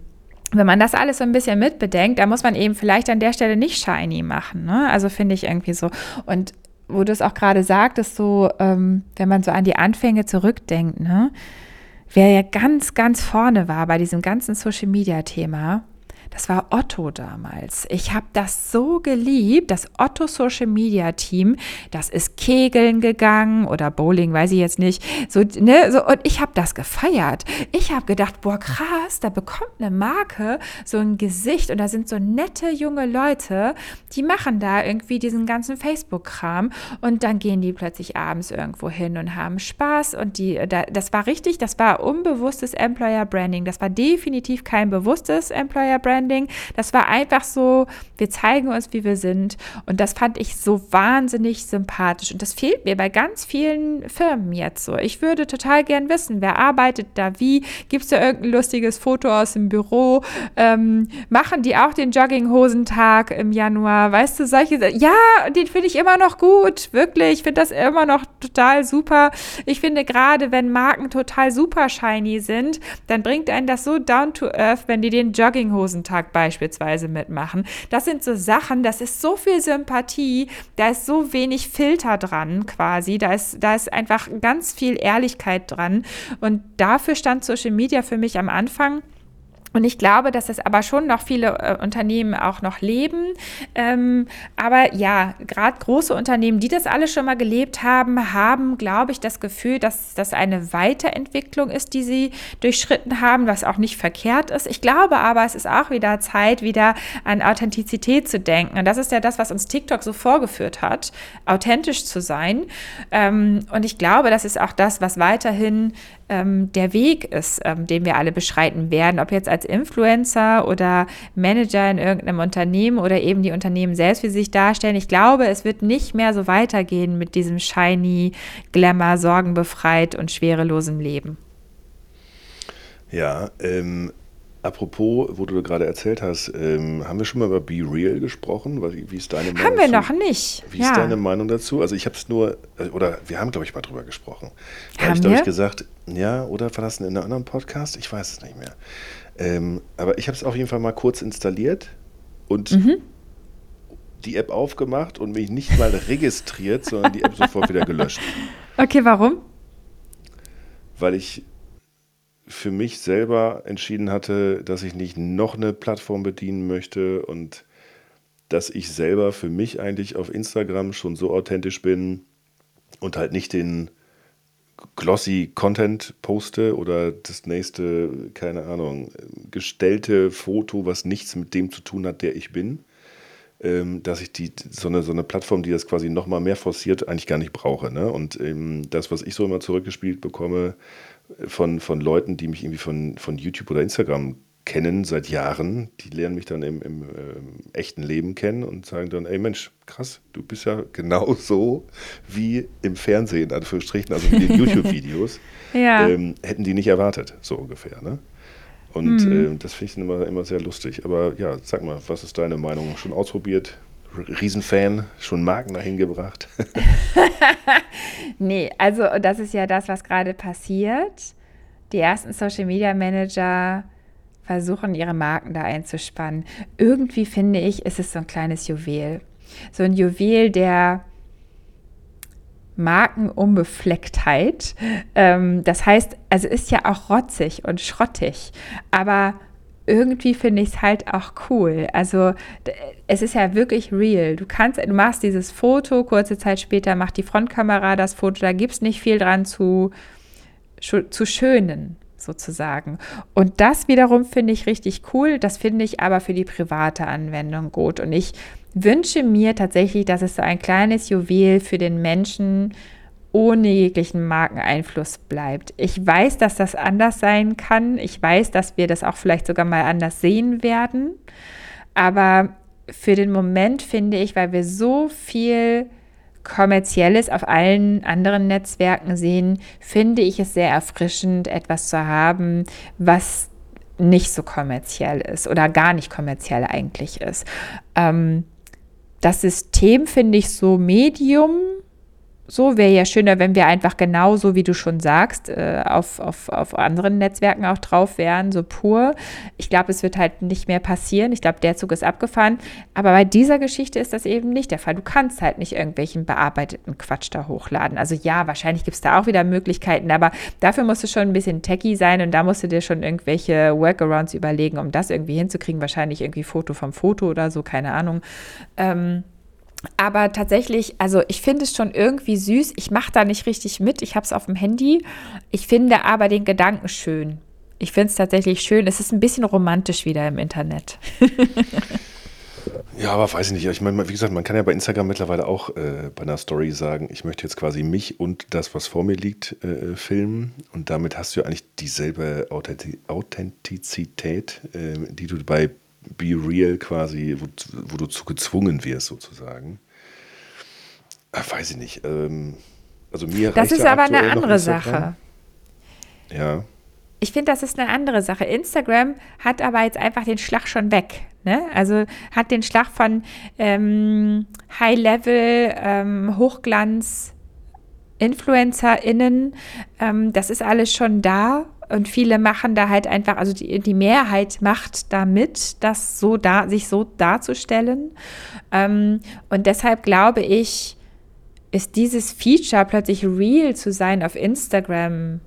wenn man das alles so ein bisschen mitbedenkt, dann muss man eben vielleicht an der Stelle nicht shiny machen. Ne? Also finde ich irgendwie so. Und wo du es auch gerade sagtest, so, ähm, wenn man so an die Anfänge zurückdenkt, ne? wer ja ganz, ganz vorne war bei diesem ganzen Social Media Thema, das war Otto damals. Ich habe das so geliebt, das Otto Social Media Team, das ist Kegeln gegangen oder Bowling, weiß ich jetzt nicht. So, ne, so, und ich habe das gefeiert. Ich habe gedacht, boah, krass, da bekommt eine Marke so ein Gesicht und da sind so nette junge Leute, die machen da irgendwie diesen ganzen Facebook-Kram und dann gehen die plötzlich abends irgendwo hin und haben Spaß und die, da, das war richtig, das war unbewusstes Employer Branding. Das war definitiv kein bewusstes Employer Branding Branding. Das war einfach so, wir zeigen uns, wie wir sind. Und das fand ich so wahnsinnig sympathisch. Und das fehlt mir bei ganz vielen Firmen jetzt so. Ich würde total gern wissen, wer arbeitet da wie? Gibt es da irgendein lustiges Foto aus dem Büro? Ähm, machen die auch den Jogginghosentag im Januar? Weißt du, solche Ja, den finde ich immer noch gut. Wirklich. Ich finde das immer noch total super. Ich finde gerade, wenn Marken total super shiny sind, dann bringt einen das so down to earth, wenn die den Jogginghosentag Tag beispielsweise mitmachen. Das sind so Sachen, das ist so viel Sympathie, da ist so wenig Filter dran quasi, da ist, da ist einfach ganz viel Ehrlichkeit dran. Und dafür stand Social Media für mich am Anfang und ich glaube, dass es aber schon noch viele äh, Unternehmen auch noch leben. Ähm, aber ja, gerade große Unternehmen, die das alle schon mal gelebt haben, haben, glaube ich, das Gefühl, dass das eine Weiterentwicklung ist, die sie durchschritten haben, was auch nicht verkehrt ist. Ich glaube aber, es ist auch wieder Zeit, wieder an Authentizität zu denken. Und das ist ja das, was uns TikTok so vorgeführt hat, authentisch zu sein. Ähm, und ich glaube, das ist auch das, was weiterhin ähm, der Weg ist, ähm, den wir alle beschreiten werden, ob jetzt als Influencer oder Manager in irgendeinem Unternehmen oder eben die Unternehmen selbst, wie sie sich darstellen. Ich glaube, es wird nicht mehr so weitergehen mit diesem shiny, glamour, sorgenbefreit und schwerelosen Leben. Ja, ähm, Apropos, wo du gerade erzählt hast, ähm, haben wir schon mal über Be Real gesprochen? Wie, ist deine Meinung? Haben wir noch nicht. Wie ja. ist deine Meinung dazu? Also ich habe es nur, äh, oder wir haben, glaube ich, mal drüber gesprochen. Da habe ich, glaube ich, gesagt, ja, oder das in einem anderen Podcast? Ich weiß es nicht mehr. Ähm, aber ich habe es auf jeden Fall mal kurz installiert und mhm. die App aufgemacht und mich nicht mal registriert, sondern die App sofort wieder gelöscht. Okay, warum? Weil ich für mich selber entschieden hatte, dass ich nicht noch eine Plattform bedienen möchte und dass ich selber für mich eigentlich auf Instagram schon so authentisch bin und halt nicht den glossy Content poste oder das nächste, keine Ahnung, gestellte Foto, was nichts mit dem zu tun hat, der ich bin, ähm, dass ich die, so eine, so eine Plattform, die das quasi nochmal mehr forciert, eigentlich gar nicht brauche. Ne? Und ähm, das, was ich so immer zurückgespielt bekomme, von, von Leuten, die mich irgendwie von, von YouTube oder Instagram kennen seit Jahren, die lernen mich dann im, im äh, echten Leben kennen und sagen dann, ey Mensch, krass, du bist ja genau so wie im Fernsehen, Anführungsstrichen, also wie den YouTube-Videos. ja. ähm, hätten die nicht erwartet, so ungefähr. Ne? Und mhm. äh, das finde ich immer, immer sehr lustig. Aber ja, sag mal, was ist deine Meinung? Schon ausprobiert? Riesenfan, schon Marken dahin gebracht? nee, also das ist ja das, was gerade passiert. Die ersten Social Media Manager versuchen, ihre Marken da einzuspannen. Irgendwie finde ich, ist es so ein kleines Juwel. So ein Juwel der Markenunbeflecktheit. Ähm, das heißt, also ist ja auch rotzig und schrottig, aber irgendwie finde ich es halt auch cool. Also es ist ja wirklich real. Du kannst, du machst dieses Foto, kurze Zeit später macht die Frontkamera das Foto, da gibt es nicht viel dran zu, zu schönen sozusagen. Und das wiederum finde ich richtig cool. Das finde ich aber für die private Anwendung gut. Und ich wünsche mir tatsächlich, dass es so ein kleines Juwel für den Menschen ohne jeglichen Markeneinfluss bleibt. Ich weiß, dass das anders sein kann. Ich weiß, dass wir das auch vielleicht sogar mal anders sehen werden. Aber für den Moment finde ich, weil wir so viel Kommerzielles auf allen anderen Netzwerken sehen, finde ich es sehr erfrischend, etwas zu haben, was nicht so kommerziell ist oder gar nicht kommerziell eigentlich ist. Ähm, das System finde ich so medium so wäre ja schöner, wenn wir einfach genauso, wie du schon sagst, äh, auf, auf, auf anderen Netzwerken auch drauf wären, so pur. Ich glaube, es wird halt nicht mehr passieren. Ich glaube, der Zug ist abgefahren. Aber bei dieser Geschichte ist das eben nicht der Fall. Du kannst halt nicht irgendwelchen bearbeiteten Quatsch da hochladen. Also ja, wahrscheinlich gibt es da auch wieder Möglichkeiten, aber dafür musst du schon ein bisschen techy sein und da musst du dir schon irgendwelche Workarounds überlegen, um das irgendwie hinzukriegen. Wahrscheinlich irgendwie Foto vom Foto oder so, keine Ahnung. Ähm, aber tatsächlich, also ich finde es schon irgendwie süß. Ich mache da nicht richtig mit. Ich habe es auf dem Handy. Ich finde aber den Gedanken schön. Ich finde es tatsächlich schön. Es ist ein bisschen romantisch wieder im Internet. ja, aber weiß ich nicht. Ich meine, wie gesagt, man kann ja bei Instagram mittlerweile auch äh, bei einer Story sagen, ich möchte jetzt quasi mich und das, was vor mir liegt, äh, filmen. Und damit hast du ja eigentlich dieselbe Authentizität, äh, die du bei Be Real quasi, wo, wo, du zu gezwungen wirst, sozusagen. Ach, weiß ich nicht. Ähm, also mir Das ist aber eine andere Sache. Ja. Ich finde, das ist eine andere Sache. Instagram hat aber jetzt einfach den Schlag schon weg. Ne? Also hat den Schlag von ähm, High-Level, ähm, Hochglanz, InfluencerInnen. Ähm, das ist alles schon da und viele machen da halt einfach, also die, die Mehrheit macht damit, das so da, sich so darzustellen. Ähm, und deshalb glaube ich, ist dieses Feature plötzlich real zu sein auf Instagram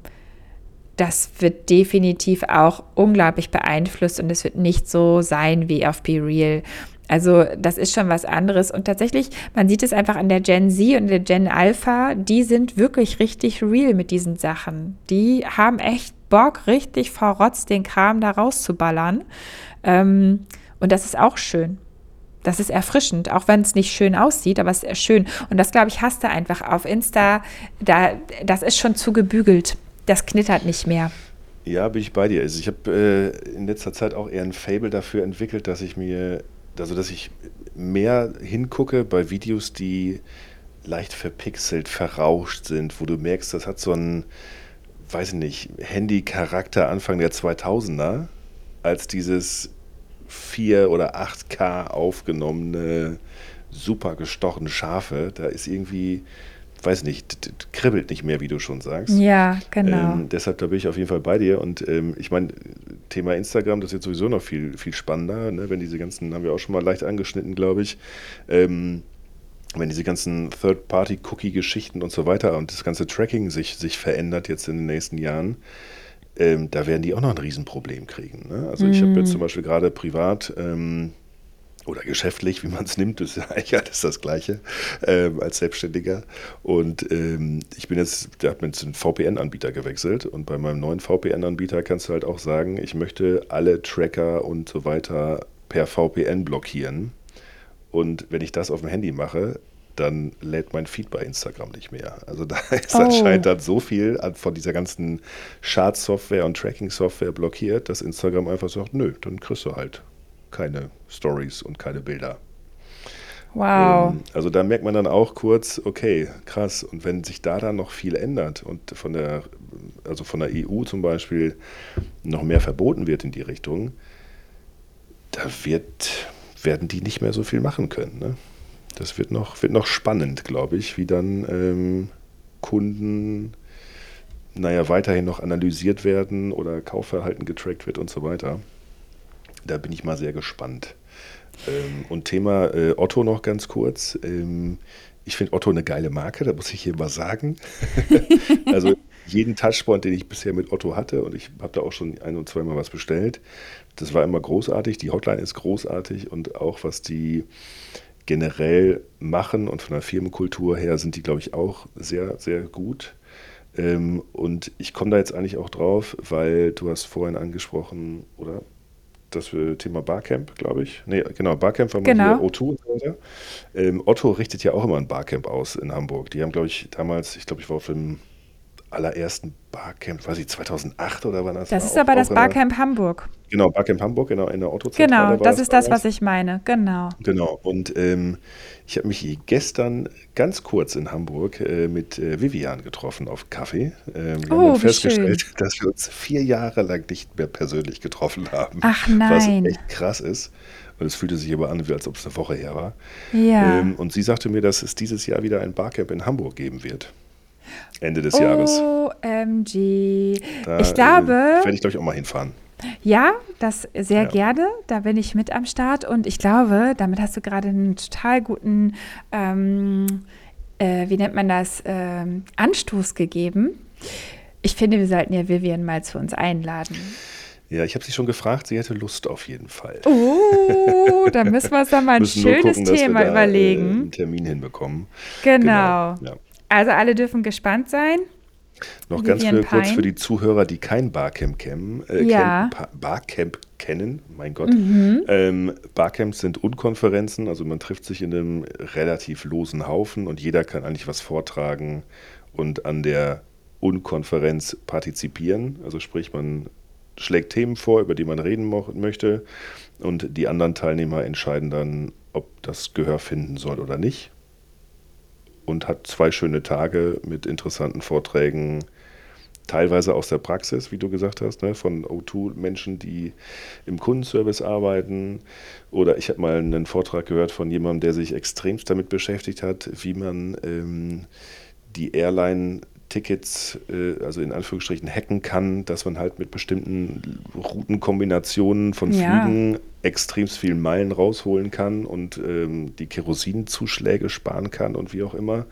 das wird definitiv auch unglaublich beeinflusst und es wird nicht so sein wie auf Be Real. Also das ist schon was anderes. Und tatsächlich, man sieht es einfach an der Gen Z und der Gen Alpha, die sind wirklich richtig real mit diesen Sachen. Die haben echt Bock, richtig verrotzt den Kram da rauszuballern. Ähm, und das ist auch schön. Das ist erfrischend, auch wenn es nicht schön aussieht, aber es ist schön. Und das, glaube ich, hast du einfach auf Insta. Da, das ist schon zu gebügelt. Das knittert nicht mehr. Ja, bin ich bei dir. Also ich habe äh, in letzter Zeit auch eher ein Fable dafür entwickelt, dass ich mir also dass ich mehr hingucke bei Videos, die leicht verpixelt, verrauscht sind, wo du merkst, das hat so einen, weiß ich nicht, Handy-Charakter Anfang der 2000er, als dieses 4 oder 8K aufgenommene, super gestochene Schafe. Da ist irgendwie weiß nicht, kribbelt nicht mehr, wie du schon sagst. Ja, genau. Ähm, deshalb, da bin ich auf jeden Fall bei dir. Und ähm, ich meine, Thema Instagram, das wird sowieso noch viel, viel spannender, ne? wenn diese ganzen, haben wir auch schon mal leicht angeschnitten, glaube ich. Ähm, wenn diese ganzen Third-Party-Cookie-Geschichten und so weiter und das ganze Tracking sich, sich verändert jetzt in den nächsten Jahren, ähm, da werden die auch noch ein Riesenproblem kriegen. Ne? Also mm. ich habe jetzt mhm. zum Beispiel gerade privat ähm, oder geschäftlich, wie man es nimmt, ist ja eigentlich alles das Gleiche ähm, als Selbstständiger. Und ähm, ich bin jetzt, hat mir jetzt einen VPN-Anbieter gewechselt und bei meinem neuen VPN-Anbieter kannst du halt auch sagen, ich möchte alle Tracker und so weiter per VPN blockieren. Und wenn ich das auf dem Handy mache, dann lädt mein Feed bei Instagram nicht mehr. Also da ist oh. anscheinend dann so viel von dieser ganzen Chart-Software und Tracking-Software blockiert, dass Instagram einfach sagt, nö, dann kriegst du halt keine Stories und keine Bilder. Wow. Ähm, also da merkt man dann auch kurz, okay, krass. Und wenn sich da dann noch viel ändert und von der, also von der EU zum Beispiel noch mehr verboten wird in die Richtung, da wird, werden die nicht mehr so viel machen können. Ne? Das wird noch, wird noch spannend, glaube ich, wie dann ähm, Kunden, naja, weiterhin noch analysiert werden oder Kaufverhalten getrackt wird und so weiter. Da bin ich mal sehr gespannt. Ähm, und Thema äh, Otto noch ganz kurz. Ähm, ich finde Otto eine geile Marke, da muss ich hier mal sagen. also jeden Touchpoint, den ich bisher mit Otto hatte, und ich habe da auch schon ein und zweimal was bestellt, das war immer großartig. Die Hotline ist großartig und auch was die generell machen und von der Firmenkultur her sind die, glaube ich, auch sehr, sehr gut. Ähm, und ich komme da jetzt eigentlich auch drauf, weil du hast vorhin angesprochen, oder das Thema Barcamp, glaube ich. Nee, genau, Barcamp war mal genau. hier O2 und so weiter. Ähm, Otto richtet ja auch immer ein Barcamp aus in Hamburg. Die haben, glaube ich, damals, ich glaube, ich war auf dem allerersten Barcamp, weiß ich, 2008 oder wann das Das ist aber das Barcamp Hamburg. Genau, Barcamp Hamburg, genau, in der Otto Genau, das ist das, was ich meine, genau. Genau, und ähm, ich habe mich gestern ganz kurz in Hamburg äh, mit äh, Vivian getroffen auf Kaffee. Ähm, wir oh, haben festgestellt, schön. dass wir uns vier Jahre lang nicht mehr persönlich getroffen haben. Ach nein. Was echt krass ist. Und es fühlte sich aber an, als ob es eine Woche her war. Ja. Ähm, und sie sagte mir, dass es dieses Jahr wieder ein Barcamp in Hamburg geben wird. Ende des Jahres. OMG. Da, ich glaube. Äh, werde ich, glaube ich, auch mal hinfahren. Ja, das sehr ja. gerne. Da bin ich mit am Start und ich glaube, damit hast du gerade einen total guten, ähm, äh, wie nennt man das, ähm, Anstoß gegeben. Ich finde, wir sollten ja Vivian mal zu uns einladen. Ja, ich habe sie schon gefragt, sie hätte Lust auf jeden Fall. Oh, da müssen wir uns dann mal ein schönes gucken, Thema da, überlegen. Äh, einen Termin hinbekommen. Genau. genau ja. Also alle dürfen gespannt sein. Noch ganz für, kurz für die Zuhörer, die kein Barcamp kennen. Äh, ja. Barcamp kennen, mein Gott. Mhm. Ähm, Barcamps sind Unkonferenzen, also man trifft sich in einem relativ losen Haufen und jeder kann eigentlich was vortragen und an der Unkonferenz partizipieren. Also sprich, man schlägt Themen vor, über die man reden möchte und die anderen Teilnehmer entscheiden dann, ob das Gehör finden soll oder nicht und hat zwei schöne Tage mit interessanten Vorträgen, teilweise aus der Praxis, wie du gesagt hast, ne, von O2-Menschen, die im Kundenservice arbeiten. Oder ich habe mal einen Vortrag gehört von jemandem, der sich extremst damit beschäftigt hat, wie man ähm, die Airline Tickets, äh, also in Anführungsstrichen, hacken kann, dass man halt mit bestimmten Routenkombinationen von ja. Flügen extrem viel Meilen rausholen kann und ähm, die Kerosinzuschläge sparen kann und wie auch immer.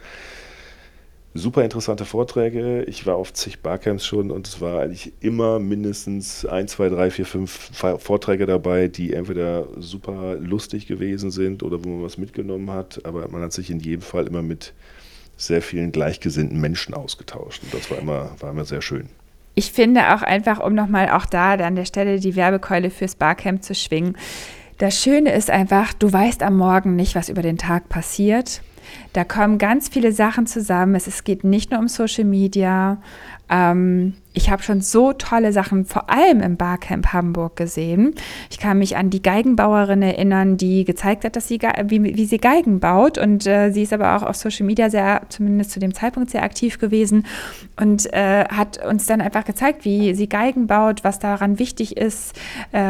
super interessante Vorträge. Ich war auf zig Barcamps schon und es war eigentlich immer mindestens ein, zwei, drei, vier, fünf Vorträge dabei, die entweder super lustig gewesen sind oder wo man was mitgenommen hat, aber man hat sich in jedem Fall immer mit sehr vielen gleichgesinnten Menschen ausgetauscht und das war immer, war immer sehr schön. Ich finde auch einfach, um nochmal auch da an der Stelle die Werbekeule fürs Barcamp zu schwingen, das Schöne ist einfach, du weißt am Morgen nicht, was über den Tag passiert. Da kommen ganz viele Sachen zusammen. Es, es geht nicht nur um Social Media. Ähm, ich habe schon so tolle Sachen, vor allem im Barcamp Hamburg gesehen. Ich kann mich an die Geigenbauerin erinnern, die gezeigt hat, dass sie, wie, wie sie Geigen baut. Und äh, sie ist aber auch auf Social Media sehr, zumindest zu dem Zeitpunkt, sehr aktiv gewesen und äh, hat uns dann einfach gezeigt, wie sie Geigen baut, was daran wichtig ist, äh,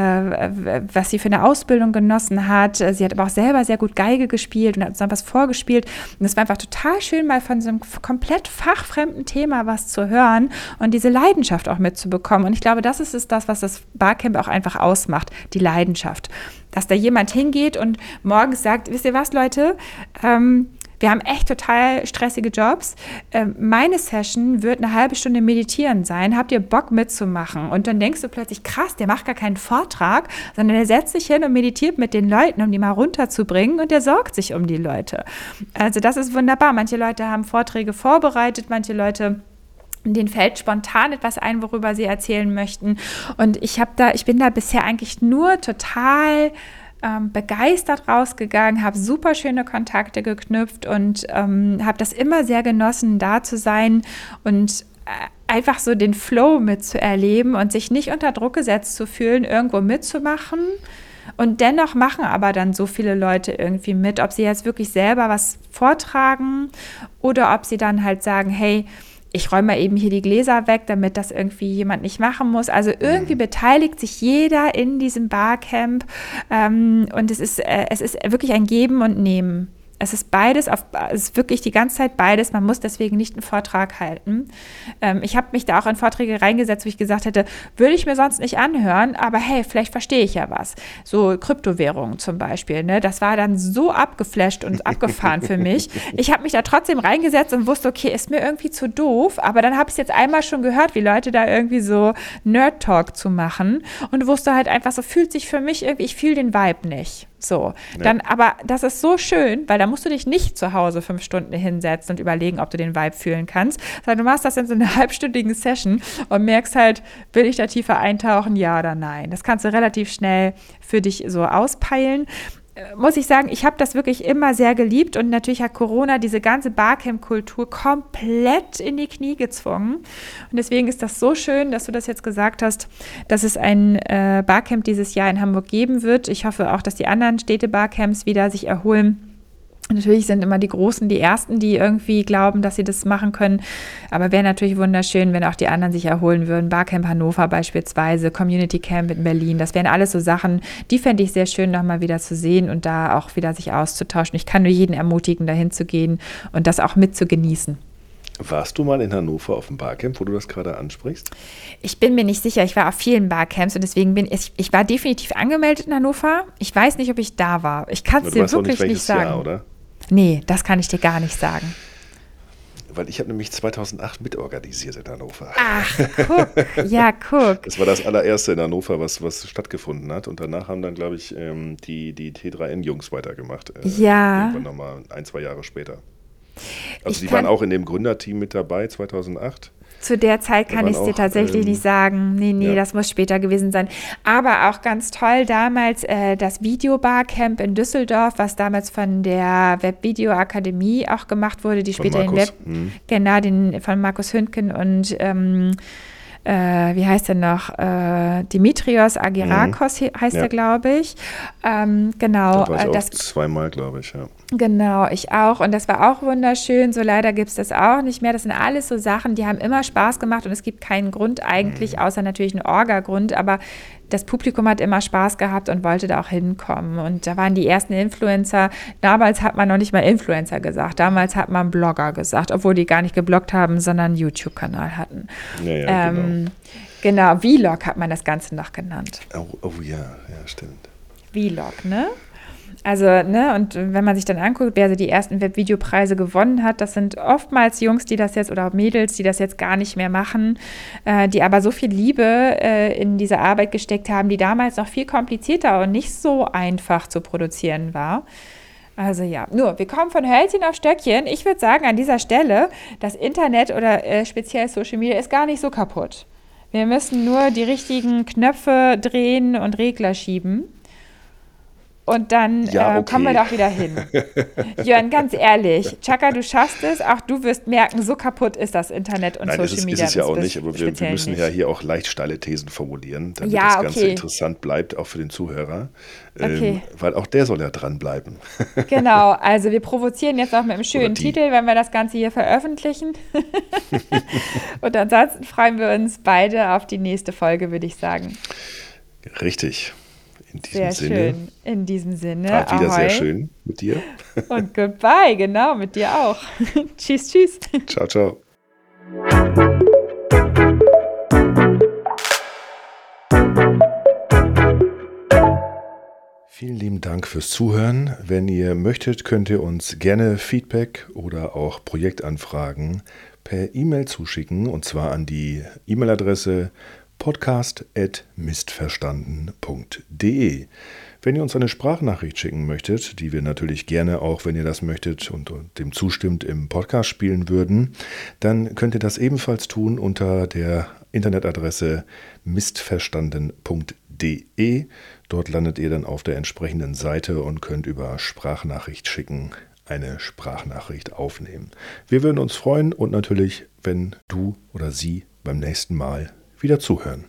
was sie für eine Ausbildung genossen hat. Sie hat aber auch selber sehr gut Geige gespielt und hat uns dann was vorgespielt. Und es war einfach total schön, mal von so einem komplett fachfremden Thema was zu hören und diese Leidenschaft Leidenschaft auch mitzubekommen. Und ich glaube, das ist es das, was das Barcamp auch einfach ausmacht, die Leidenschaft. Dass da jemand hingeht und morgens sagt, wisst ihr was, Leute, ähm, wir haben echt total stressige Jobs. Ähm, meine Session wird eine halbe Stunde meditieren sein. Habt ihr Bock mitzumachen? Und dann denkst du plötzlich, krass, der macht gar keinen Vortrag, sondern der setzt sich hin und meditiert mit den Leuten, um die mal runterzubringen und der sorgt sich um die Leute. Also das ist wunderbar. Manche Leute haben Vorträge vorbereitet, manche Leute denen fällt spontan etwas ein, worüber sie erzählen möchten. Und ich habe da, ich bin da bisher eigentlich nur total ähm, begeistert rausgegangen, habe super schöne Kontakte geknüpft und ähm, habe das immer sehr genossen, da zu sein und äh, einfach so den Flow mitzuerleben und sich nicht unter Druck gesetzt zu fühlen, irgendwo mitzumachen. Und dennoch machen aber dann so viele Leute irgendwie mit, ob sie jetzt wirklich selber was vortragen oder ob sie dann halt sagen, hey, ich räume mal eben hier die Gläser weg, damit das irgendwie jemand nicht machen muss. Also irgendwie mhm. beteiligt sich jeder in diesem Barcamp ähm, und es ist, äh, es ist wirklich ein Geben und Nehmen. Es ist beides, auf, es ist wirklich die ganze Zeit beides. Man muss deswegen nicht einen Vortrag halten. Ähm, ich habe mich da auch in Vorträge reingesetzt, wo ich gesagt hätte, würde ich mir sonst nicht anhören, aber hey, vielleicht verstehe ich ja was. So Kryptowährungen zum Beispiel. Ne? Das war dann so abgeflasht und abgefahren für mich. Ich habe mich da trotzdem reingesetzt und wusste, okay, ist mir irgendwie zu doof. Aber dann habe ich es jetzt einmal schon gehört, wie Leute da irgendwie so Nerd-Talk zu machen und wusste halt einfach, so fühlt sich für mich irgendwie, ich fühle den Vibe nicht. So, ja. dann, aber das ist so schön, weil da musst du dich nicht zu Hause fünf Stunden hinsetzen und überlegen, ob du den Vibe fühlen kannst, sondern du machst das in so einer halbstündigen Session und merkst halt, will ich da tiefer eintauchen, ja oder nein. Das kannst du relativ schnell für dich so auspeilen muss ich sagen, ich habe das wirklich immer sehr geliebt und natürlich hat Corona diese ganze Barcamp-Kultur komplett in die Knie gezwungen. Und deswegen ist das so schön, dass du das jetzt gesagt hast, dass es ein äh, Barcamp dieses Jahr in Hamburg geben wird. Ich hoffe auch, dass die anderen Städte-Barcamps wieder sich erholen Natürlich sind immer die Großen die Ersten, die irgendwie glauben, dass sie das machen können. Aber wäre natürlich wunderschön, wenn auch die anderen sich erholen würden. Barcamp Hannover beispielsweise, Community Camp in Berlin. Das wären alles so Sachen, die fände ich sehr schön, nochmal wieder zu sehen und da auch wieder sich auszutauschen. Ich kann nur jeden ermutigen, dahin zu gehen und das auch mit zu genießen. Warst du mal in Hannover auf dem Barcamp, wo du das gerade ansprichst? Ich bin mir nicht sicher. Ich war auf vielen Barcamps und deswegen bin ich, ich war definitiv angemeldet in Hannover. Ich weiß nicht, ob ich da war. Ich kann es dir wirklich nicht, nicht sagen. Jahr, oder? Nee, das kann ich dir gar nicht sagen. Weil ich habe nämlich 2008 mitorganisiert in Hannover. Ach, guck. Ja, guck. Das war das allererste in Hannover, was, was stattgefunden hat. Und danach haben dann, glaube ich, ähm, die, die T3N-Jungs weitergemacht. Äh, ja. Irgendwann nochmal ein, zwei Jahre später. Also ich die waren auch in dem Gründerteam mit dabei 2008. Zu der Zeit kann ich es dir tatsächlich ähm, nicht sagen. Nee, nee, ja. das muss später gewesen sein. Aber auch ganz toll damals äh, das Videobarcamp in Düsseldorf, was damals von der Webvideo-Akademie auch gemacht wurde, die später den Web, hm. genau, den von Markus Hündken und ähm, äh, wie heißt er noch? Äh, Dimitrios Agirakos mhm. heißt ja. er, glaube ich. Ähm, genau. Da war ich äh, das zweimal, glaube ich, ja. Genau, ich auch. Und das war auch wunderschön. So leider gibt es das auch nicht mehr. Das sind alles so Sachen, die haben immer Spaß gemacht und es gibt keinen Grund eigentlich, mhm. außer natürlich einen Orga-Grund. Aber das Publikum hat immer Spaß gehabt und wollte da auch hinkommen. Und da waren die ersten Influencer. Damals hat man noch nicht mal Influencer gesagt. Damals hat man Blogger gesagt, obwohl die gar nicht gebloggt haben, sondern einen YouTube-Kanal hatten. Ja, ja, ähm, genau. genau, Vlog hat man das Ganze noch genannt. Oh, oh ja, ja, stimmt. Vlog, ne? Also, ne, und wenn man sich dann anguckt, wer so die ersten Webvideopreise gewonnen hat, das sind oftmals Jungs, die das jetzt oder Mädels, die das jetzt gar nicht mehr machen, äh, die aber so viel Liebe äh, in diese Arbeit gesteckt haben, die damals noch viel komplizierter und nicht so einfach zu produzieren war. Also ja, nur, wir kommen von Hölzchen auf Stöckchen. Ich würde sagen, an dieser Stelle, das Internet oder äh, speziell Social Media ist gar nicht so kaputt. Wir müssen nur die richtigen Knöpfe drehen und Regler schieben und dann ja, okay. äh, kommen wir doch wieder hin. Jörn, ganz ehrlich, Chaka, du schaffst es. Auch du wirst merken, so kaputt ist das Internet und Nein, Social ist, Media. Nein, ist es ja auch nicht, aber wir, wir müssen nicht. ja hier auch leicht steile Thesen formulieren, damit ja, das okay. Ganze interessant bleibt, auch für den Zuhörer. Ähm, okay. weil auch der soll ja dranbleiben. genau, also wir provozieren jetzt auch mit einem schönen Titel, wenn wir das Ganze hier veröffentlichen. und ansonsten freuen wir uns beide auf die nächste Folge, würde ich sagen. Richtig. In diesem sehr Sinne. schön. In diesem Sinne. War wieder Ahoi. sehr schön mit dir. Und goodbye, genau, mit dir auch. tschüss, tschüss. Ciao, ciao. Vielen lieben Dank fürs Zuhören. Wenn ihr möchtet, könnt ihr uns gerne Feedback oder auch Projektanfragen per E-Mail zuschicken und zwar an die E-Mail-Adresse podcast.mistverstanden.de. Wenn ihr uns eine Sprachnachricht schicken möchtet, die wir natürlich gerne auch, wenn ihr das möchtet und dem zustimmt, im Podcast spielen würden, dann könnt ihr das ebenfalls tun unter der Internetadresse mistverstanden.de. Dort landet ihr dann auf der entsprechenden Seite und könnt über Sprachnachricht schicken eine Sprachnachricht aufnehmen. Wir würden uns freuen und natürlich, wenn du oder sie beim nächsten Mal wieder zuhören.